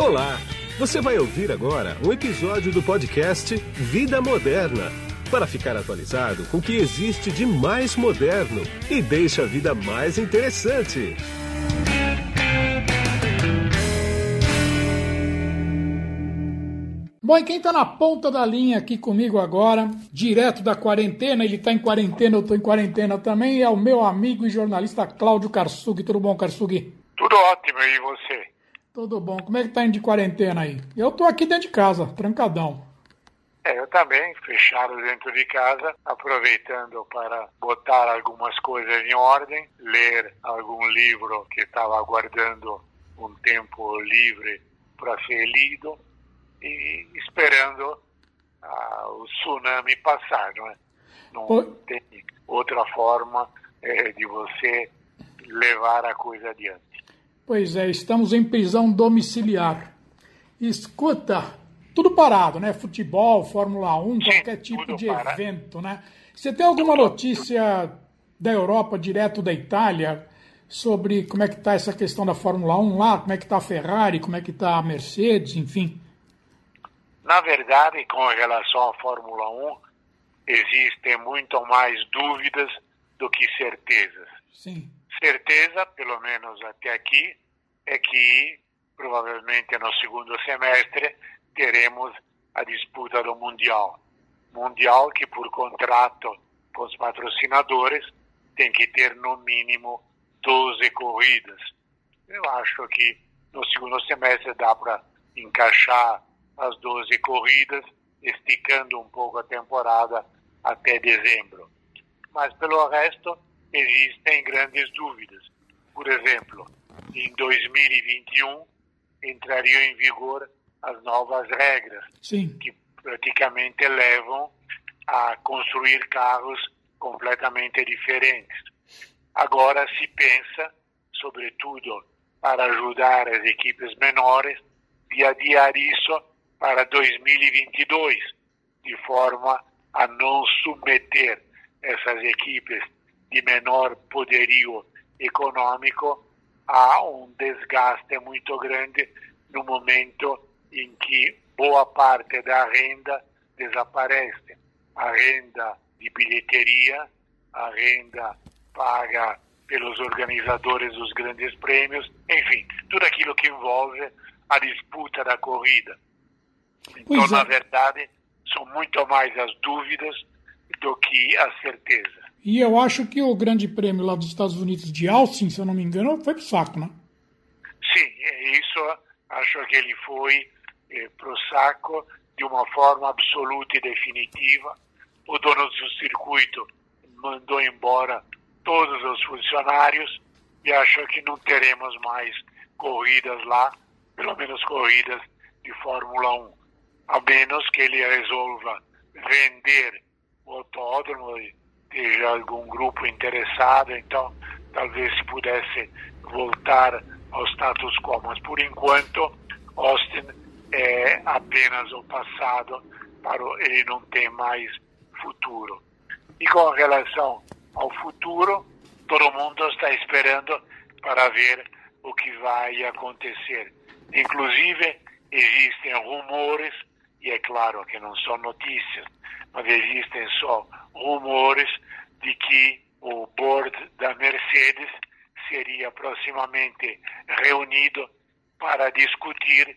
Olá! Você vai ouvir agora um episódio do podcast Vida Moderna para ficar atualizado com o que existe de mais moderno e deixa a vida mais interessante. Bom, e quem está na ponta da linha aqui comigo agora, direto da quarentena, ele está em quarentena, eu estou em quarentena também, é o meu amigo e jornalista Cláudio Karsug. Tudo bom, Karsug? Tudo ótimo, e você? Tudo bom. Como é que tá indo de quarentena aí? Eu tô aqui dentro de casa, trancadão. É, eu também, fechado dentro de casa, aproveitando para botar algumas coisas em ordem, ler algum livro que estava aguardando um tempo livre para ser lido e esperando ah, o tsunami passar, não é? Não tem outra forma é, de você levar a coisa adiante. Pois é, estamos em prisão domiciliar. Escuta, tudo parado, né? Futebol, Fórmula 1, Sim, qualquer tipo de evento, né? Você tem alguma notícia da Europa, direto da Itália, sobre como é que está essa questão da Fórmula 1 lá, como é que está a Ferrari, como é que está a Mercedes, enfim? Na verdade, com relação à Fórmula 1, existem muito mais dúvidas do que certezas. Sim certeza, pelo menos até aqui, é que provavelmente no segundo semestre teremos a disputa do Mundial. Mundial que, por contrato com os patrocinadores, tem que ter no mínimo 12 corridas. Eu acho que no segundo semestre dá para encaixar as 12 corridas, esticando um pouco a temporada até dezembro. Mas pelo resto, existem grandes dúvidas. Por exemplo, em 2021 entrariam em vigor as novas regras, Sim. que praticamente levam a construir carros completamente diferentes. Agora se pensa, sobretudo para ajudar as equipes menores, de adiar isso para 2022, de forma a não submeter essas equipes de menor poderio econômico, há um desgaste muito grande no momento em que boa parte da renda desaparece. A renda de bilheteria, a renda paga pelos organizadores dos grandes prêmios, enfim, tudo aquilo que envolve a disputa da corrida. Então, na verdade, são muito mais as dúvidas do que as certezas. E eu acho que o grande prêmio lá dos Estados Unidos de Austin, se eu não me engano, foi pro saco, né? Sim, é isso acho que ele foi eh, pro saco de uma forma absoluta e definitiva. O dono do circuito mandou embora todos os funcionários e acho que não teremos mais corridas lá, pelo menos corridas de Fórmula 1, a menos que ele resolva vender o autódromo esteja algum grupo interessado, então talvez se pudesse voltar ao status quo. Mas por enquanto, Austin é apenas o passado, para ele não tem mais futuro. E com relação ao futuro, todo mundo está esperando para ver o que vai acontecer. Inclusive, existem rumores, e é claro que não são notícias, mas existem só rumores de que o board da Mercedes seria proximamente reunido para discutir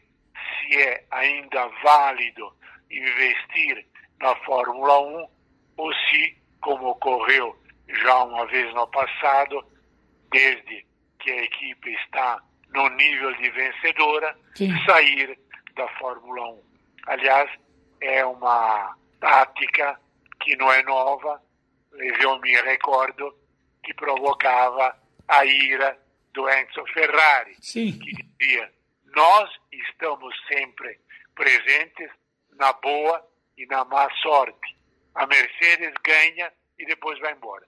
se é ainda válido investir na Fórmula 1 ou se, como ocorreu já uma vez no passado, desde que a equipe está no nível de vencedora, Sim. sair da Fórmula 1. Aliás, é uma tática que não é nova, eu me recordo que provocava a ira do Enzo Ferrari, Sim. que dizia: Nós estamos sempre presentes na boa e na má sorte. A Mercedes ganha e depois vai embora.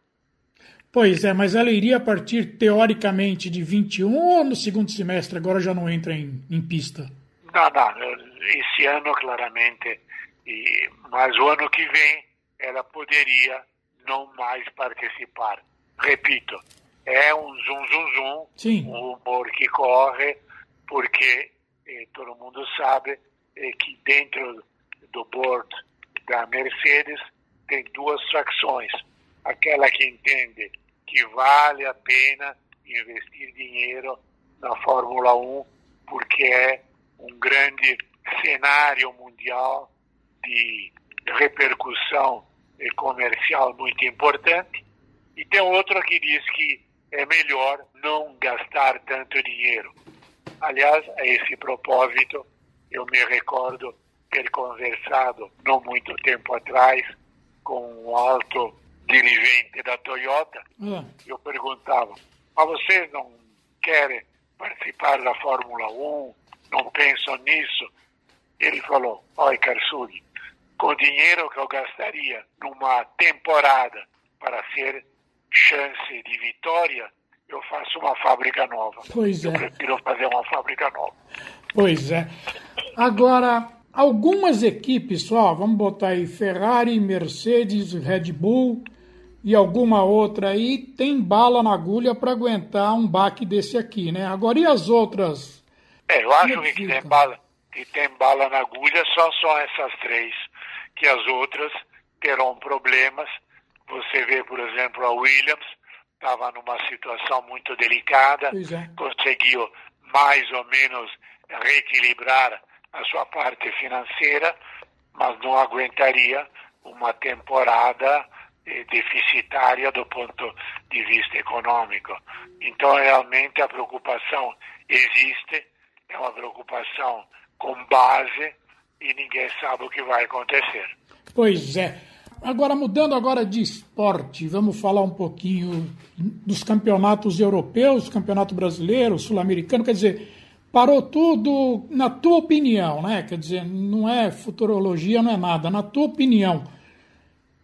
Pois é, mas ela iria partir teoricamente de 21 ou no segundo semestre agora já não entra em, em pista? Não, não, esse ano claramente, e, mas o ano que vem ela poderia não mais participar. Repito, é um zum zum zum, Sim. um rumor que corre, porque eh, todo mundo sabe eh, que dentro do board da Mercedes tem duas facções. Aquela que entende que vale a pena investir dinheiro na Fórmula 1 porque é um grande cenário mundial de repercussão comercial muito importante. E tem outro que diz que é melhor não gastar tanto dinheiro. Aliás, a esse propósito, eu me recordo ter conversado, não muito tempo atrás, com um alto dirigente da Toyota. Hum. Eu perguntava, mas vocês não querem participar da Fórmula 1? Não pensam nisso? Ele falou, olha, Karsug, com o dinheiro que eu gastaria numa temporada para ser chance de vitória, eu faço uma fábrica nova. Pois é. Eu prefiro fazer uma fábrica nova. Pois é. Agora, algumas equipes só, vamos botar aí Ferrari, Mercedes, Red Bull e alguma outra aí, tem bala na agulha para aguentar um baque desse aqui, né? Agora, e as outras? É, eu acho que, que tem bala, que tem bala na agulha só são essas três, que as outras terão problemas. Você vê, por exemplo, a Williams, estava numa situação muito delicada, é. conseguiu mais ou menos reequilibrar a sua parte financeira, mas não aguentaria uma temporada eh, deficitária do ponto de vista econômico. Então, realmente, a preocupação existe, é uma preocupação com base e ninguém sabe o que vai acontecer. Pois é. Agora, mudando agora de esporte, vamos falar um pouquinho dos campeonatos europeus, campeonato brasileiro, sul-americano, quer dizer, parou tudo, na tua opinião, né? Quer dizer, não é futurologia, não é nada, na tua opinião,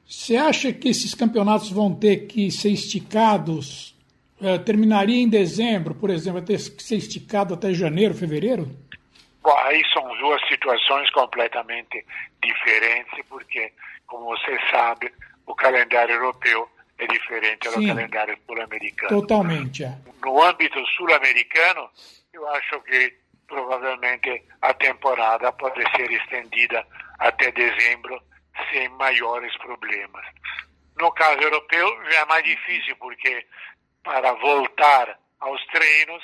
você acha que esses campeonatos vão ter que ser esticados, eh, terminaria em dezembro, por exemplo, vai ter que ser esticado até janeiro, fevereiro? Bom, aí são duas situações completamente diferentes, porque como você sabe, o calendário europeu é diferente Sim, do calendário sul-americano. Totalmente. É. No âmbito sul-americano, eu acho que provavelmente a temporada pode ser estendida até dezembro sem maiores problemas. No caso europeu já é mais difícil porque para voltar aos treinos,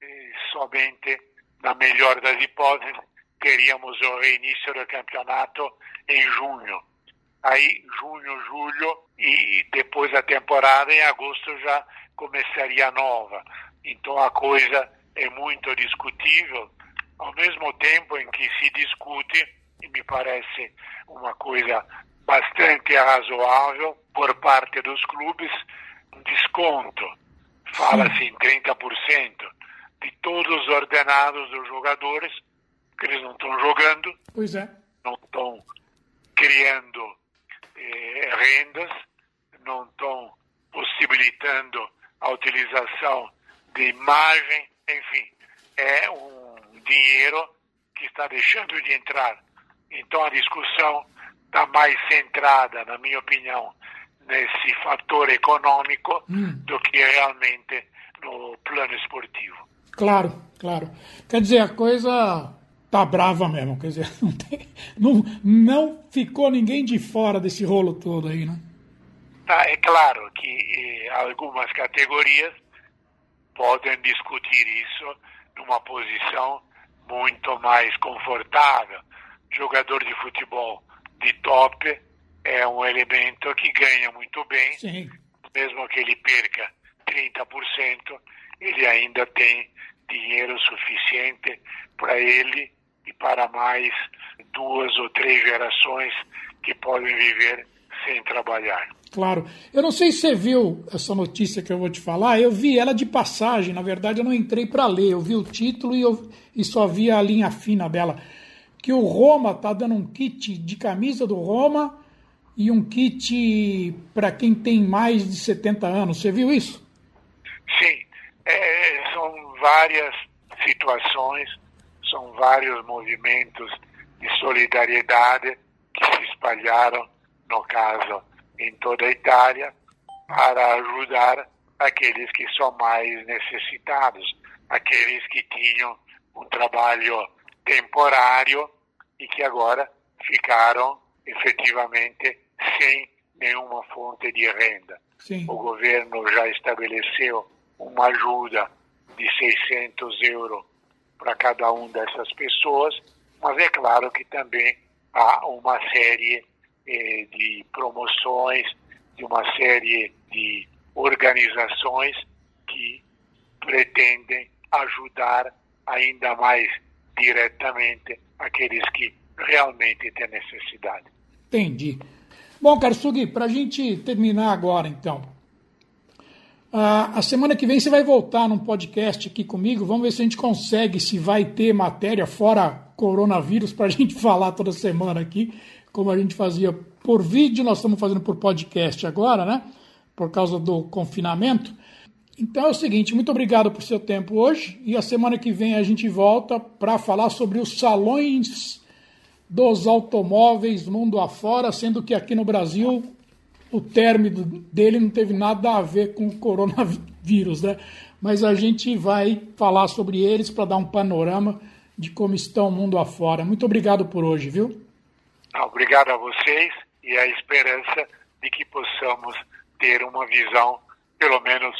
eh, somente na melhor das hipóteses, teríamos o reinício do campeonato em junho aí junho, julho e depois a temporada em agosto já começaria nova. Então a coisa é muito discutível, ao mesmo tempo em que se discute, e me parece uma coisa bastante razoável por parte dos clubes, um desconto. Fala-se em 30% de todos os ordenados dos jogadores, que eles não estão jogando, é. não estão criando eh, rendas, não estão possibilitando a utilização de imagem, enfim, é um dinheiro que está deixando de entrar. Então a discussão está mais centrada, na minha opinião, nesse fator econômico hum. do que realmente no plano esportivo. Claro, claro. Quer dizer, a coisa tá brava mesmo. Quer dizer, não, tem, não, não ficou ninguém de fora desse rolo todo aí, né? Tá, é claro que eh, algumas categorias podem discutir isso numa posição muito mais confortável. Jogador de futebol de top é um elemento que ganha muito bem, Sim. mesmo que ele perca 30%, ele ainda tem dinheiro suficiente para ele e para mais duas ou três gerações que podem viver sem trabalhar. Claro. Eu não sei se você viu essa notícia que eu vou te falar. Eu vi ela de passagem. Na verdade, eu não entrei para ler. Eu vi o título e, eu, e só vi a linha fina dela. Que o Roma está dando um kit de camisa do Roma e um kit para quem tem mais de 70 anos. Você viu isso? Sim. É, são várias situações são vários movimentos de solidariedade que se espalharam, no caso, em toda a Itália, para ajudar aqueles que são mais necessitados, aqueles que tinham um trabalho temporário e que agora ficaram efetivamente sem nenhuma fonte de renda. Sim. O governo já estabeleceu uma ajuda de 600 euros para cada uma dessas pessoas, mas é claro que também há uma série eh, de promoções, de uma série de organizações que pretendem ajudar ainda mais diretamente aqueles que realmente têm necessidade. Entendi. Bom, Karsugi, para a gente terminar agora, então. A semana que vem você vai voltar num podcast aqui comigo. Vamos ver se a gente consegue, se vai ter matéria fora coronavírus para a gente falar toda semana aqui, como a gente fazia por vídeo, nós estamos fazendo por podcast agora, né? Por causa do confinamento. Então é o seguinte, muito obrigado por seu tempo hoje e a semana que vem a gente volta para falar sobre os salões dos automóveis mundo afora, sendo que aqui no Brasil o término dele não teve nada a ver com o coronavírus, né? Mas a gente vai falar sobre eles para dar um panorama de como estão o mundo afora. Muito obrigado por hoje, viu? Obrigado a vocês e a esperança de que possamos ter uma visão, pelo menos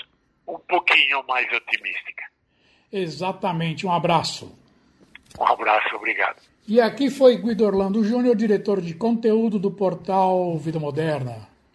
um pouquinho mais otimística. Exatamente. Um abraço. Um abraço, obrigado. E aqui foi Guido Orlando Júnior, diretor de conteúdo do portal Vida Moderna.